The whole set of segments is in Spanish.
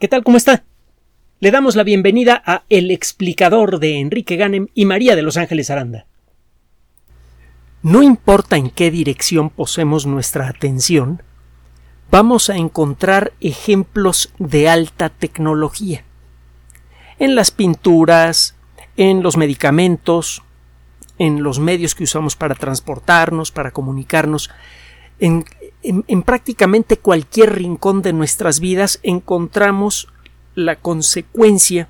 ¿Qué tal? ¿Cómo está? Le damos la bienvenida a El explicador de Enrique Ganem y María de Los Ángeles Aranda. No importa en qué dirección posemos nuestra atención, vamos a encontrar ejemplos de alta tecnología. En las pinturas, en los medicamentos, en los medios que usamos para transportarnos, para comunicarnos, en, en, prácticamente cualquier rincón de nuestras vidas encontramos la consecuencia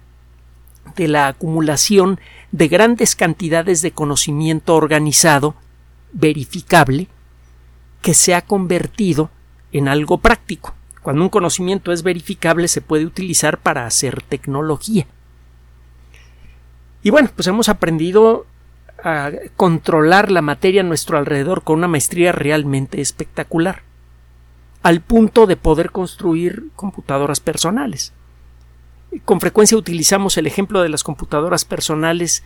de la acumulación de grandes cantidades de conocimiento organizado, verificable, que se ha convertido en algo práctico. Cuando un conocimiento es verificable se puede utilizar para hacer tecnología. Y bueno, pues hemos aprendido a controlar la materia a nuestro alrededor con una maestría realmente espectacular, al punto de poder construir computadoras personales. Con frecuencia utilizamos el ejemplo de las computadoras personales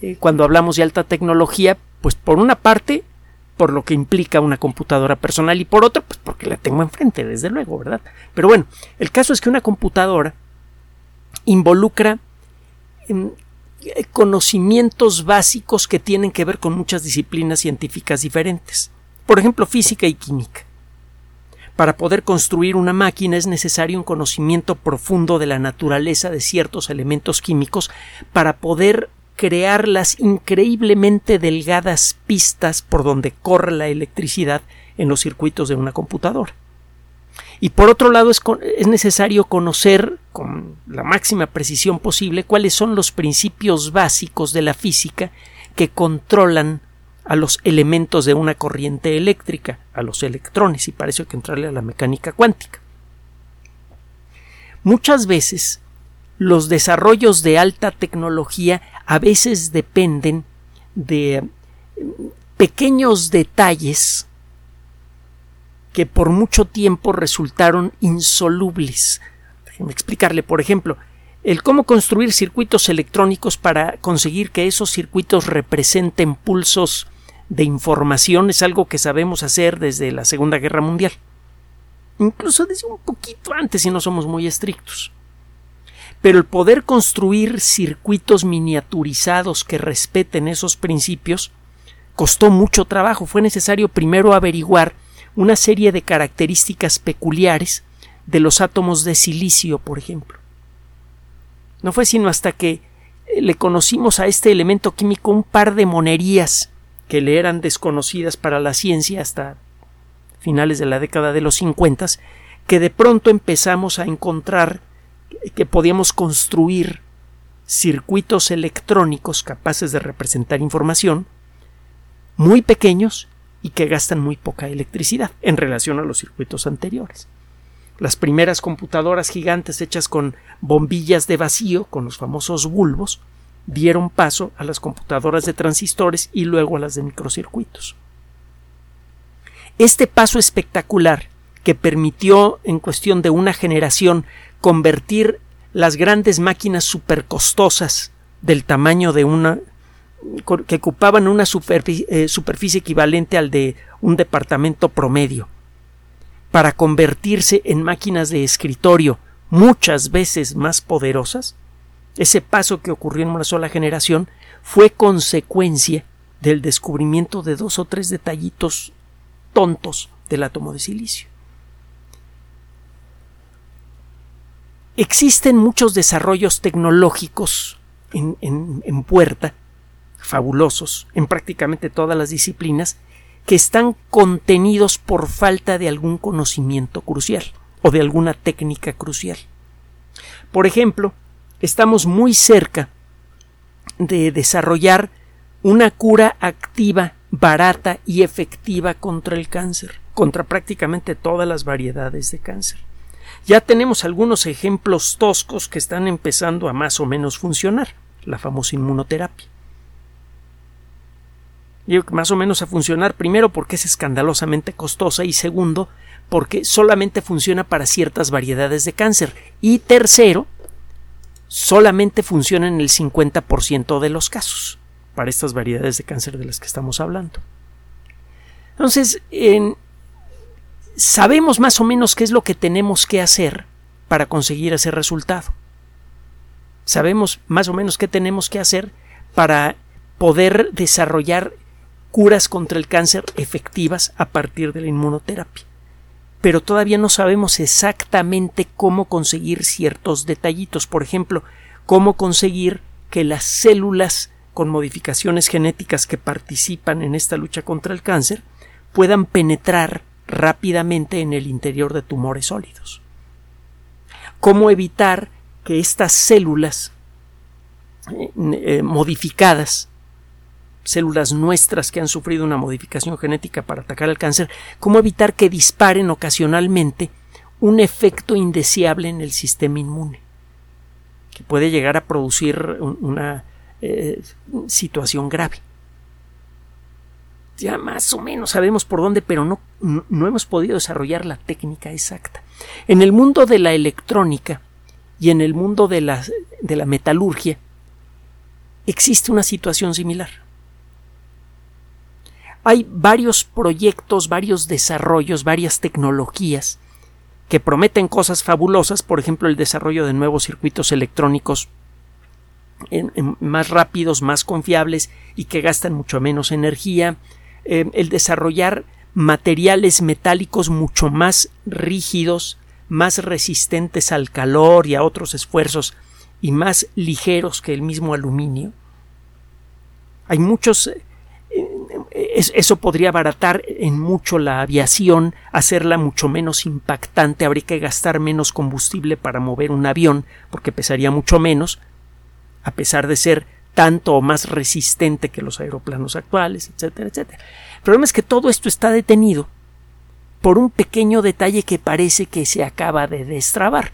eh, cuando hablamos de alta tecnología, pues por una parte por lo que implica una computadora personal y por otra pues porque la tengo enfrente, desde luego, ¿verdad? Pero bueno, el caso es que una computadora involucra em, conocimientos básicos que tienen que ver con muchas disciplinas científicas diferentes. Por ejemplo, física y química. Para poder construir una máquina es necesario un conocimiento profundo de la naturaleza de ciertos elementos químicos para poder crear las increíblemente delgadas pistas por donde corre la electricidad en los circuitos de una computadora. Y por otro lado es, necesario conocer con la máxima precisión posible cuáles son los principios básicos de la física que controlan a los elementos de una corriente eléctrica, a los electrones, y para eso hay que entrarle a la mecánica cuántica. Muchas veces los desarrollos de alta tecnología a veces dependen de pequeños detalles que por mucho tiempo resultaron insolubles. Déjenme explicarle, por ejemplo, el cómo construir circuitos electrónicos para conseguir que esos circuitos representen pulsos de información es algo que sabemos hacer desde la Segunda Guerra Mundial. Incluso desde un poquito antes si no somos muy estrictos. Pero el poder construir circuitos miniaturizados que respeten esos principios costó mucho trabajo. Fue necesario primero averiguar una serie de características peculiares de los átomos de silicio, por ejemplo. No fue sino hasta que eh, le conocimos a este elemento químico un par de monerías que le eran desconocidas para la ciencia hasta finales de la década de los 50, que de pronto empezamos a encontrar que podíamos construir circuitos electrónicos capaces de representar información muy pequeños y que gastan muy poca electricidad en relación a los circuitos anteriores. Las primeras computadoras gigantes hechas con bombillas de vacío, con los famosos bulbos, dieron paso a las computadoras de transistores y luego a las de microcircuitos. Este paso espectacular que permitió en cuestión de una generación convertir las grandes máquinas supercostosas del tamaño de una que ocupaban una eh, superficie, equivalente al de un departamento promedio, para convertirse en máquinas de escritorio muchas veces más poderosas, ese paso que ocurrió en una sola generación fue consecuencia del descubrimiento de dos o tres detallitos tontos del átomo de silicio. Existen muchos desarrollos tecnológicos en, en puerta fabulosos en prácticamente todas las disciplinas que están contenidos por falta de algún conocimiento crucial o de alguna técnica crucial. Por ejemplo, estamos muy cerca de desarrollar una cura activa, barata y efectiva contra el cáncer, contra prácticamente todas las variedades de cáncer. Ya tenemos algunos ejemplos toscos que están empezando a más o menos funcionar, la famosa inmunoterapia más o menos a funcionar primero porque es escandalosamente costosa y segundo porque solamente funciona para ciertas variedades de cáncer y tercero solamente funciona en el 50% de los casos para estas variedades de cáncer de las que estamos hablando. Entonces, sabemos más o menos qué es lo que tenemos que hacer para conseguir ese resultado. Sabemos más o menos qué tenemos que hacer para poder desarrollar curas contra el cáncer efectivas a partir de la inmunoterapia. Pero todavía no sabemos exactamente cómo conseguir ciertos detallitos. Por ejemplo, cómo conseguir que las células con modificaciones genéticas que participan en esta lucha contra el cáncer puedan penetrar rápidamente en el interior de tumores sólidos. Cómo evitar que estas células eh, eh, modificadas células nuestras que han sufrido una modificación genética para atacar el cáncer, cómo evitar que disparen ocasionalmente un efecto indeseable en el sistema inmune, que puede llegar a producir una eh, situación grave. Ya más o menos sabemos por dónde, pero no, no hemos podido desarrollar la técnica exacta. En el mundo de la electrónica y en el mundo de la, de la metalurgia existe una situación similar hay varios proyectos, varios desarrollos, varias tecnologías que prometen cosas fabulosas, por ejemplo, el desarrollo de nuevos circuitos electrónicos más rápidos, más confiables y que gastan mucho menos energía, eh, el desarrollar materiales metálicos mucho más rígidos, más resistentes al calor y a otros esfuerzos y más ligeros que el mismo aluminio. Hay muchos eso podría abaratar en mucho la aviación, hacerla mucho menos impactante, habría que gastar menos combustible para mover un avión, porque pesaría mucho menos, a pesar de ser tanto o más resistente que los aeroplanos actuales, etcétera, etcétera. El problema es que todo esto está detenido por un pequeño detalle que parece que se acaba de destrabar.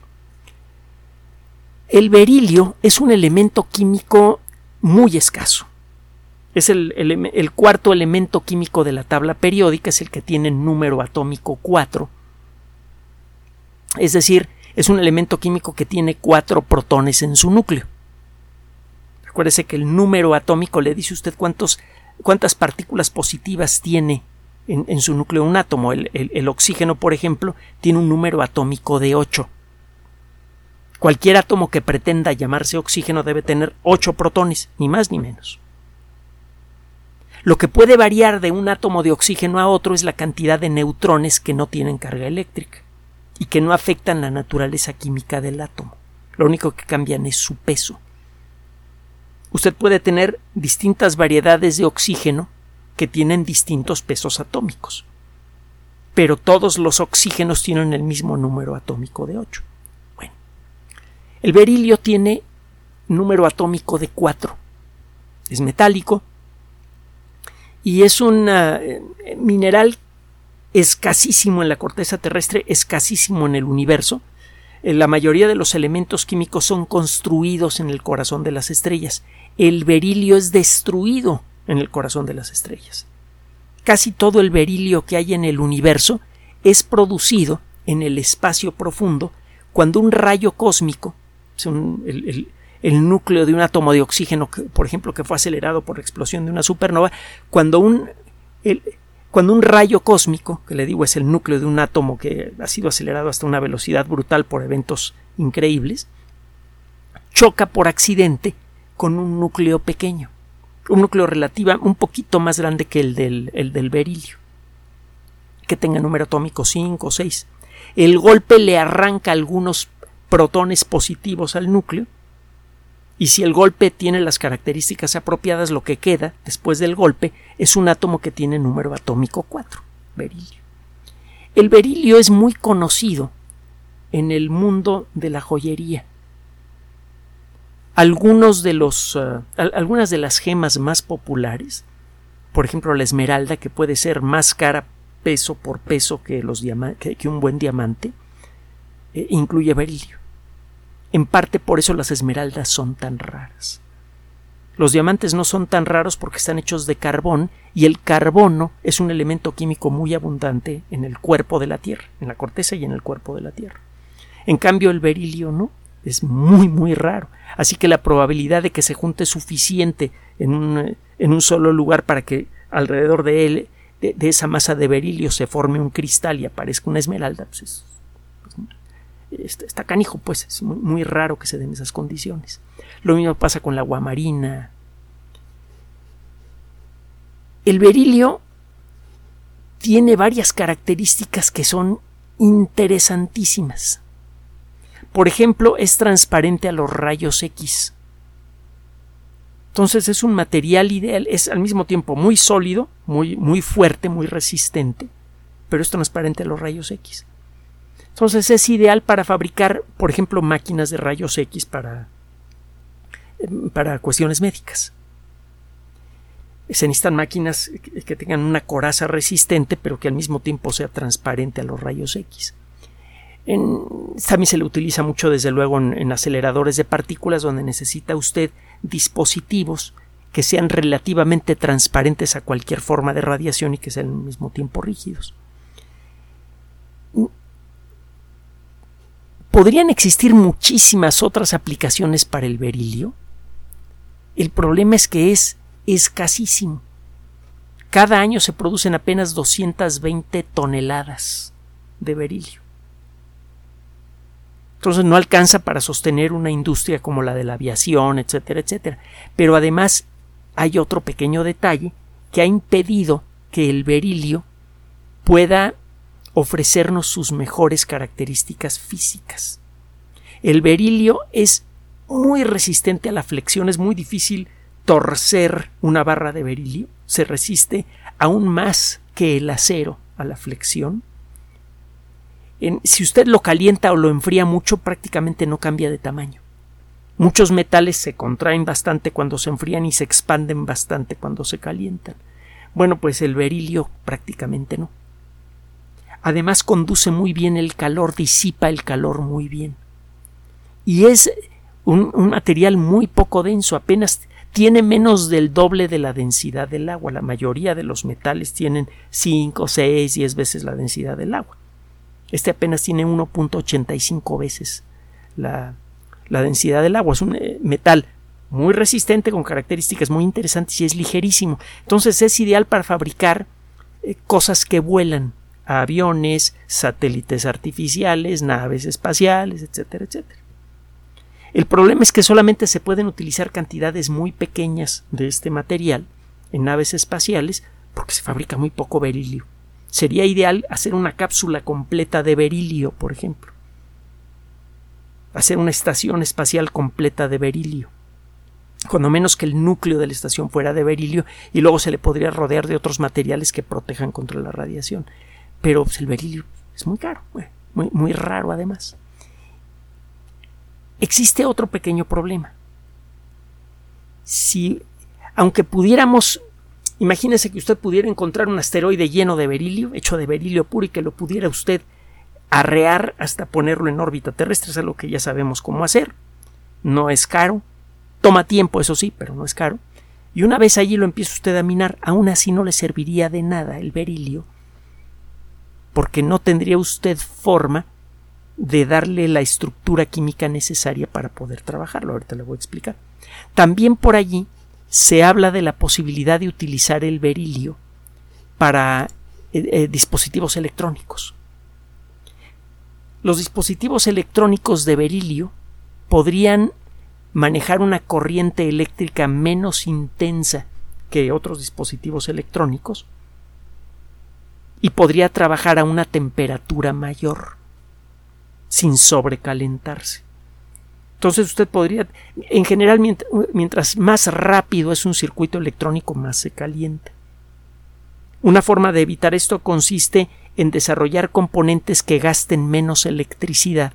El berilio es un elemento químico muy escaso. Es el, cuarto elemento químico de la tabla periódica, es el que tiene número atómico 4. Es decir, es un elemento químico que tiene cuatro protones en su núcleo. Recuérdese que el número atómico le dice usted cuántas partículas positivas tiene en, en su núcleo un átomo. El, el, oxígeno, por ejemplo, tiene un número atómico de 8. Cualquier átomo que pretenda llamarse oxígeno debe tener 8 protones, ni más ni menos. Lo que puede variar de un átomo de oxígeno a otro es la cantidad de neutrones que no tienen carga eléctrica y que no afectan la naturaleza química del átomo. Lo único que cambian es su peso. Usted puede tener distintas variedades de oxígeno que tienen distintos pesos atómicos. Pero todos los oxígenos tienen el mismo número atómico de 8. Bueno, el berilio tiene número atómico de 4. Es metálico, y es un eh, mineral escasísimo en la corteza terrestre, escasísimo en el universo. Eh, la mayoría de los elementos químicos son construidos en el corazón de las estrellas. El berilio es destruido en el corazón de las estrellas. Casi todo el berilio que hay en el universo es producido en el espacio profundo cuando un rayo cósmico, el núcleo de un átomo de oxígeno, por ejemplo, que fue acelerado por la explosión de una supernova, cuando un, cuando un rayo cósmico, que le digo es el núcleo de un átomo que ha sido acelerado hasta una velocidad brutal por eventos increíbles, choca por accidente con un núcleo pequeño, un núcleo relativa un poquito más grande que el del, el del berilio, que tenga número atómico 5 o 6. El golpe le arranca algunos protones positivos al núcleo y si el golpe tiene las características apropiadas, lo que queda después del golpe es un átomo que tiene número atómico 4, berilio. El berilio es muy conocido en el mundo de la joyería. Algunos de los, eh, algunas de las gemas más populares, por ejemplo la esmeralda, que puede ser más cara peso por peso que, un buen diamante, eh, incluye berilio. En parte por eso las esmeraldas son tan raras. Los diamantes no son tan raros porque están hechos de carbón y el carbono es un elemento químico muy abundante en el cuerpo de la Tierra, en la corteza y en el cuerpo de la Tierra. En cambio el berilio no, es muy muy raro. Así que la probabilidad de que se junte suficiente en un, en un solo lugar para que alrededor de él, de, esa masa de berilio, se forme un cristal y aparezca una esmeralda, pues es, está, canijo, pues es muy, muy raro que se den esas condiciones. Lo mismo pasa con la guamarina. El berilio tiene varias características que son interesantísimas. Por ejemplo, es transparente a los rayos X. Entonces es un material ideal, es al mismo tiempo muy sólido, muy, muy fuerte, muy resistente, pero es transparente a los rayos X. Entonces es ideal para fabricar, por ejemplo, máquinas de rayos X para, para cuestiones médicas. Se necesitan máquinas que tengan una coraza resistente, pero que al mismo tiempo sea transparente a los rayos X. también se le utiliza mucho, desde luego, en aceleradores de partículas, donde necesita usted dispositivos que sean relativamente transparentes a cualquier forma de radiación y que sean al mismo tiempo rígidos. Podrían existir muchísimas otras aplicaciones para el berilio. El problema es que es escasísimo. Cada año se producen apenas 220 toneladas de berilio. Entonces no alcanza para sostener una industria como la de la aviación, etcétera, etcétera. Pero además hay otro pequeño detalle que ha impedido que el berilio pueda ofrecernos sus mejores características físicas. El berilio es muy resistente a la flexión, es muy difícil torcer una barra de berilio, se resiste aún más que el acero a la flexión si usted lo calienta o lo enfría mucho, prácticamente no cambia de tamaño. Muchos metales se contraen bastante cuando se enfrían y se expanden bastante cuando se calientan. Bueno, pues el berilio prácticamente no. Además conduce muy bien el calor, disipa el calor muy bien. Y es un, material muy poco denso, apenas tiene menos del doble de la densidad del agua. La mayoría de los metales tienen 5, 6, 10 veces la densidad del agua. Este apenas tiene 1.85 veces la, densidad del agua. Es un eh, metal muy resistente con características muy interesantes y es ligerísimo. Entonces es ideal para fabricar eh, cosas que vuelan, aviones, satélites artificiales, naves espaciales, etcétera, etcétera. El problema es que solamente se pueden utilizar cantidades muy pequeñas de este material en naves espaciales porque se fabrica muy poco berilio. Sería ideal hacer una cápsula completa de berilio, por ejemplo. Hacer una estación espacial completa de berilio. Cuando menos que el núcleo de la estación fuera de berilio y luego se le podría rodear de otros materiales que protejan contra la radiación. Pero pues, el berilio es muy caro, muy, muy raro además. Existe otro pequeño problema. Si, aunque pudiéramos Imagínese que usted pudiera encontrar un asteroide lleno de berilio, hecho de berilio puro, y que lo pudiera usted arrear hasta ponerlo en órbita terrestre, es algo que ya sabemos cómo hacer. No es caro, toma tiempo, eso sí, pero no es caro. Y una vez allí lo empieza usted a minar, aún así no le serviría de nada el berilio, porque no tendría usted forma de darle la estructura química necesaria para poder trabajarlo. Ahorita le voy a explicar. También por allí se habla de la posibilidad de utilizar el berilio para eh, eh, dispositivos electrónicos. Los dispositivos electrónicos de berilio podrían manejar una corriente eléctrica menos intensa que otros dispositivos electrónicos y podría trabajar a una temperatura mayor sin sobrecalentarse. Entonces usted podría, en general, mientras más rápido es un circuito electrónico, más se calienta. Una forma de evitar esto consiste en desarrollar componentes que gasten menos electricidad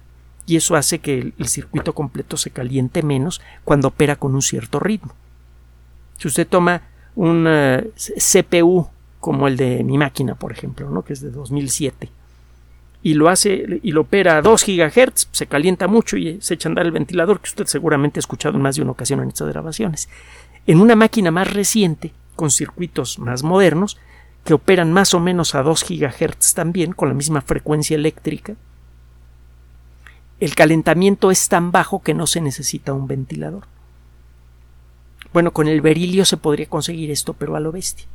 y eso hace que el, circuito completo se caliente menos cuando opera con un cierto ritmo. Si usted toma un eh, CPU como el de mi máquina, por ejemplo, ¿no? que es de 2007, y lo hace y lo opera a 2 GHz, se calienta mucho y se echa a andar el ventilador, que usted seguramente ha escuchado en más de una ocasión en estas grabaciones. En una máquina más reciente, con circuitos más modernos, que operan más o menos a 2 GHz también, con la misma frecuencia eléctrica, el calentamiento es tan bajo que no se necesita un ventilador. Bueno, con el berilio se podría conseguir esto, pero a lo bestia.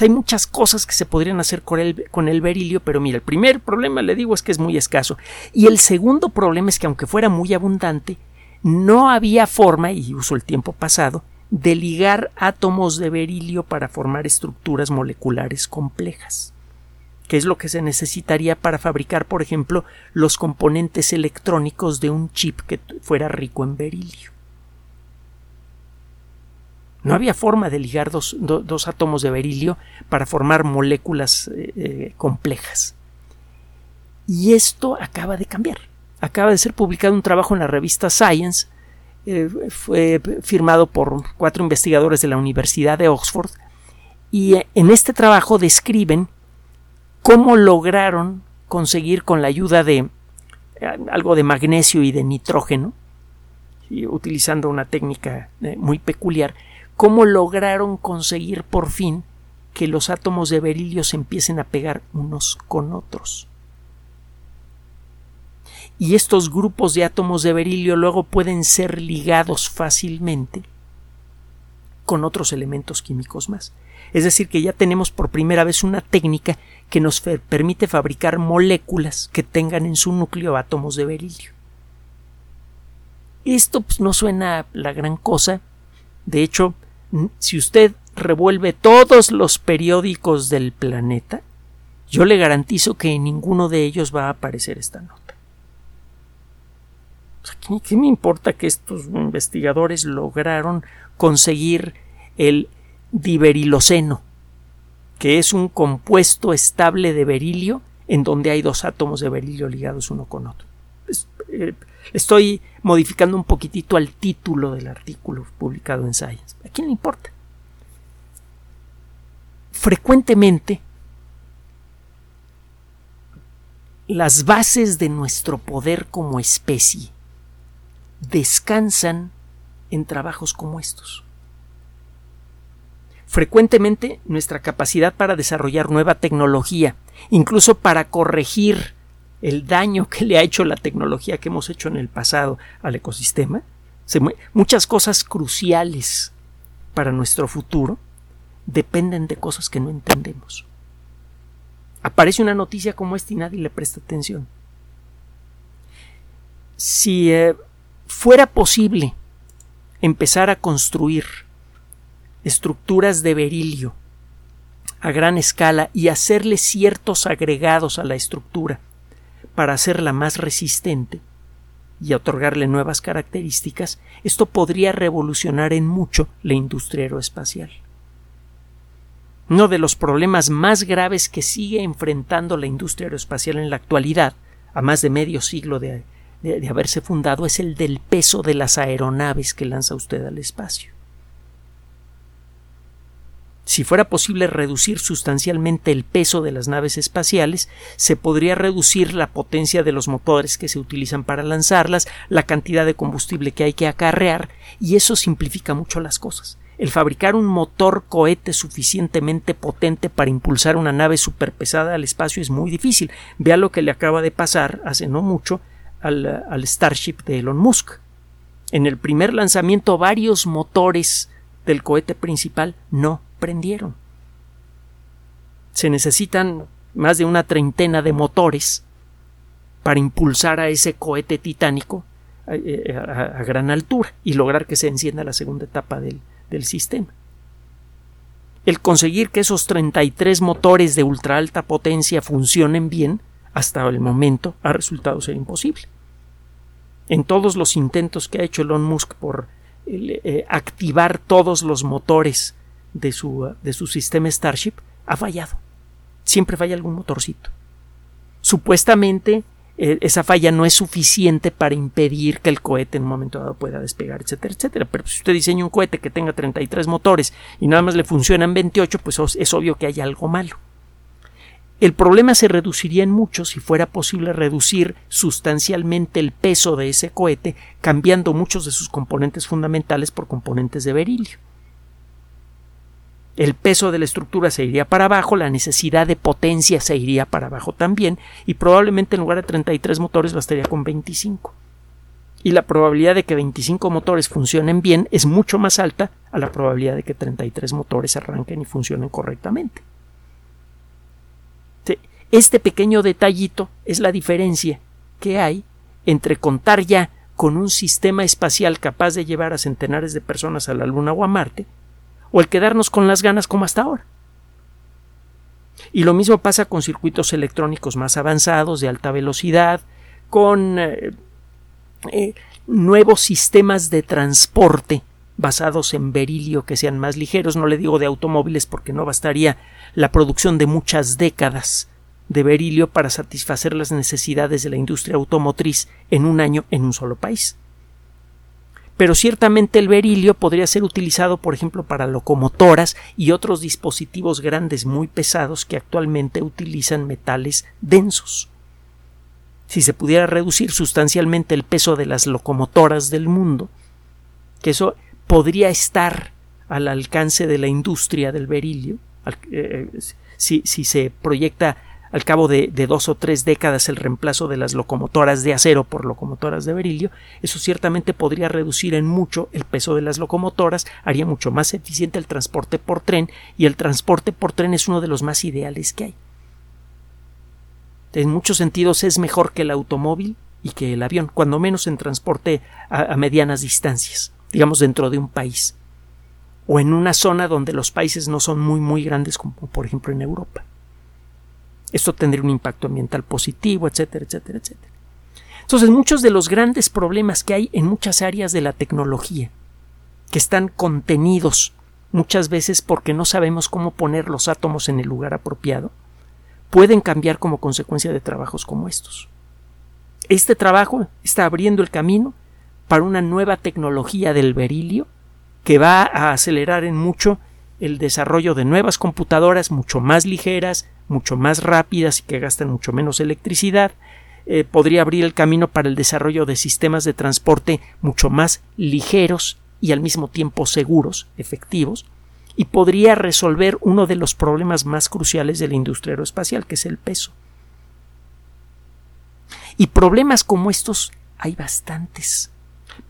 Hay muchas cosas que se podrían hacer con el, berilio, pero mira, el primer problema, le digo, es que es muy escaso. Y el segundo problema es que aunque fuera muy abundante, no había forma, y uso el tiempo pasado, de ligar átomos de berilio para formar estructuras moleculares complejas, que es lo que se necesitaría para fabricar, por ejemplo, los componentes electrónicos de un chip que fuera rico en berilio. No había forma de ligar dos, átomos de berilio para formar moléculas eh, eh, complejas. Y esto acaba de cambiar. Acaba de ser publicado un trabajo en la revista Science eh, fue firmado por cuatro investigadores de la Universidad de Oxford y en este trabajo describen cómo lograron conseguir con la ayuda de algo de magnesio y de nitrógeno, utilizando una técnica muy peculiar, cómo lograron conseguir por fin que los átomos de berilio se empiecen a pegar unos con otros y estos grupos de átomos de berilio luego pueden ser ligados fácilmente con otros elementos químicos más. Es decir, que ya tenemos por primera vez una técnica que nos permite fabricar moléculas que tengan en su núcleo átomos de berilio. Esto pues, no suena la gran cosa. De hecho, si usted revuelve todos los periódicos del planeta, yo le garantizo que en ninguno de ellos va a aparecer esta nota. ¿Qué me importa que estos investigadores lograron conseguir el diberiloceno, que es un compuesto estable de berilio en donde hay dos átomos de berilio ligados uno con otro? Eh, estoy modificando un poquitito al título del artículo publicado en Science. ¿A quién le importa? Frecuentemente las bases de nuestro poder como especie descansan en trabajos como estos. Frecuentemente nuestra capacidad para desarrollar nueva tecnología, incluso para corregir el daño que le ha hecho la tecnología que hemos hecho en el pasado al ecosistema, muchas cosas cruciales para nuestro futuro dependen de cosas que no entendemos. Aparece una noticia como esta y nadie le presta atención. Si eh, fuera posible empezar a construir estructuras de berilio a gran escala y hacerle ciertos agregados a la estructura para hacerla más resistente y otorgarle nuevas características, esto podría revolucionar en mucho la industria aeroespacial. Uno de los problemas más graves que sigue enfrentando la industria aeroespacial en la actualidad, a más de medio siglo de de, haberse fundado es el del peso de las aeronaves que lanza usted al espacio. Si fuera posible reducir sustancialmente el peso de las naves espaciales, se podría reducir la potencia de los motores que se utilizan para lanzarlas, la cantidad de combustible que hay que acarrear, y eso simplifica mucho las cosas. El fabricar un motor cohete suficientemente potente para impulsar una nave superpesada al espacio es muy difícil. Vea lo que le acaba de pasar hace no mucho al, Starship de Elon Musk. En el primer lanzamiento varios motores del cohete principal no prendieron. Se necesitan más de una treintena de motores para impulsar a ese cohete titánico a, eh, gran altura y lograr que se encienda la segunda etapa del, del sistema. El conseguir que esos 33 motores de ultra alta potencia funcionen bien hasta el momento ha resultado ser imposible. En todos los intentos que ha hecho Elon Musk por eh, activar todos los motores de su, de su sistema Starship, ha fallado. Siempre falla algún motorcito. Supuestamente eh, esa falla no es suficiente para impedir que el cohete en un momento dado pueda despegar, etcétera, etcétera. Pero si usted diseña un cohete que tenga 33 motores y nada más le funcionan 28, pues es obvio que hay algo malo. El problema se reduciría en mucho si fuera posible reducir sustancialmente el peso de ese cohete, cambiando muchos de sus componentes fundamentales por componentes de berilio. El peso de la estructura se iría para abajo, la necesidad de potencia se iría para abajo también, y probablemente en lugar de 33 motores bastaría con 25. Y la probabilidad de que 25 motores funcionen bien es mucho más alta a la probabilidad de que 33 motores arranquen y funcionen correctamente. Este pequeño detallito es la diferencia que hay entre contar ya con un sistema espacial capaz de llevar a centenares de personas a la Luna o a Marte, o el quedarnos con las ganas como hasta ahora. Y lo mismo pasa con circuitos electrónicos más avanzados, de alta velocidad, con eh, eh, nuevos sistemas de transporte basados en berilio que sean más ligeros. No le digo de automóviles porque no bastaría la producción de muchas décadas de berilio para satisfacer las necesidades de la industria automotriz en un año en un solo país. Pero ciertamente el berilio podría ser utilizado, por ejemplo, para locomotoras y otros dispositivos grandes muy pesados que actualmente utilizan metales densos. Si se pudiera reducir sustancialmente el peso de las locomotoras del mundo, que eso podría estar al alcance de la industria del berilio, eh, si, si se proyecta al cabo de, dos o tres décadas el reemplazo de las locomotoras de acero por locomotoras de berilio, eso ciertamente podría reducir en mucho el peso de las locomotoras, haría mucho más eficiente el transporte por tren y el transporte por tren es uno de los más ideales que hay. En muchos sentidos es mejor que el automóvil y que el avión, cuando menos en transporte a medianas distancias, digamos dentro de un país o en una zona donde los países no son muy muy grandes como por ejemplo en Europa. Esto tendría un impacto ambiental positivo, etcétera, etcétera, etcétera. Entonces, muchos de los grandes problemas que hay en muchas áreas de la tecnología, que están contenidos muchas veces porque no sabemos cómo poner los átomos en el lugar apropiado, pueden cambiar como consecuencia de trabajos como estos. Este trabajo está abriendo el camino para una nueva tecnología del berilio que va a acelerar en mucho el desarrollo de nuevas computadoras mucho más ligeras, mucho más rápidas y que gastan mucho menos electricidad, eh, podría abrir el camino para el desarrollo de sistemas de transporte mucho más ligeros y al mismo tiempo seguros, efectivos, y podría resolver uno de los problemas más cruciales de la industria aeroespacial, que es el peso. Y problemas como estos hay bastantes.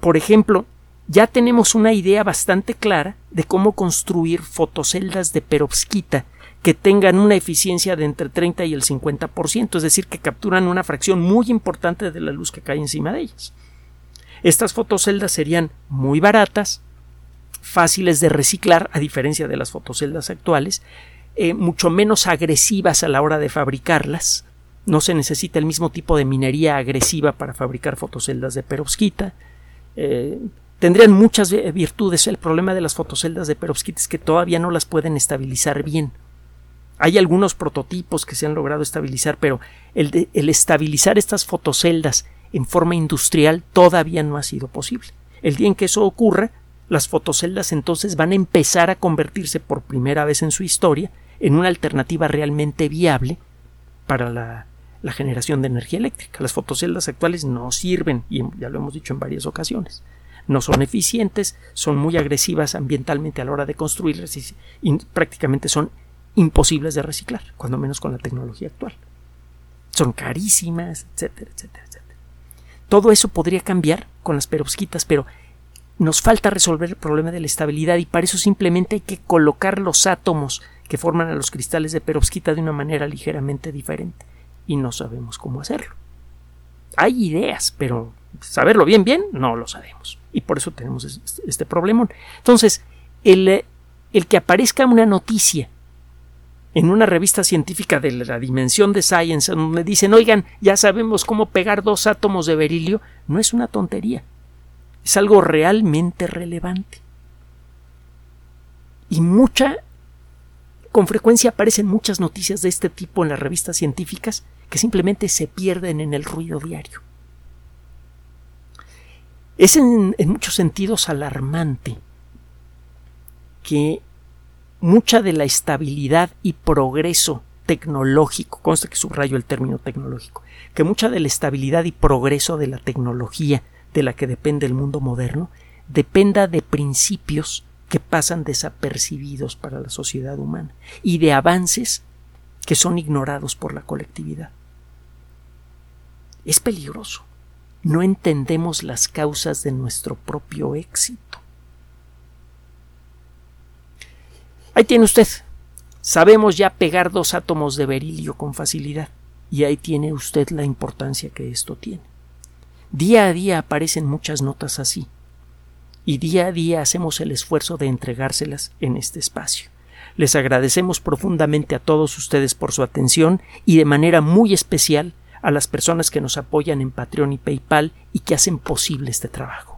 Por ejemplo, ya tenemos una idea bastante clara de cómo construir fotoceldas de perovskita que tengan una eficiencia de entre 30 y el 50%, es decir, que capturan una fracción muy importante de la luz que cae encima de ellas. Estas fotoceldas serían muy baratas, fáciles de reciclar, a diferencia de las fotoceldas actuales, eh, mucho menos agresivas a la hora de fabricarlas. No se necesita el mismo tipo de minería agresiva para fabricar fotoceldas de perovskita. Eh, tendrían muchas virtudes. El problema de las fotoceldas de perovskita es que todavía no las pueden estabilizar bien. Hay algunos prototipos que se han logrado estabilizar, pero el, el estabilizar estas fotoceldas en forma industrial todavía no ha sido posible. El día en que eso ocurra, las fotoceldas entonces van a empezar a convertirse por primera vez en su historia en una alternativa realmente viable para la, generación de energía eléctrica. Las fotoceldas actuales no sirven, y ya lo hemos dicho en varias ocasiones. No son eficientes, son muy agresivas ambientalmente a la hora de construirlas y prácticamente son imposibles de reciclar, cuando menos con la tecnología actual. Son carísimas, etcétera, etcétera, etcétera. Todo eso podría cambiar con las perovskitas, pero nos falta resolver el problema de la estabilidad y para eso simplemente hay que colocar los átomos que forman a los cristales de perovskita de una manera ligeramente diferente y no sabemos cómo hacerlo. Hay ideas, pero saberlo bien, bien, no lo sabemos. Y por eso tenemos este problema. Entonces, el, el que aparezca una noticia en una revista científica de la dimensión de Science, donde dicen, oigan, ya sabemos cómo pegar dos átomos de berilio, no es una tontería. Es algo realmente relevante. Y mucha, con frecuencia aparecen muchas noticias de este tipo en las revistas científicas que simplemente se pierden en el ruido diario. Es en, en muchos sentidos alarmante que mucha de la estabilidad y progreso tecnológico, consta que subrayo el término tecnológico, que mucha de la estabilidad y progreso de la tecnología de la que depende el mundo moderno dependa de principios que pasan desapercibidos para la sociedad humana y de avances que son ignorados por la colectividad. Es peligroso. No entendemos las causas de nuestro propio éxito. Ahí tiene usted. Sabemos ya pegar dos átomos de berilio con facilidad, y ahí tiene usted la importancia que esto tiene. Día a día aparecen muchas notas así, y día a día hacemos el esfuerzo de entregárselas en este espacio. Les agradecemos profundamente a todos ustedes por su atención y de manera muy especial a las personas que nos apoyan en Patreon y PayPal y que hacen posible este trabajo.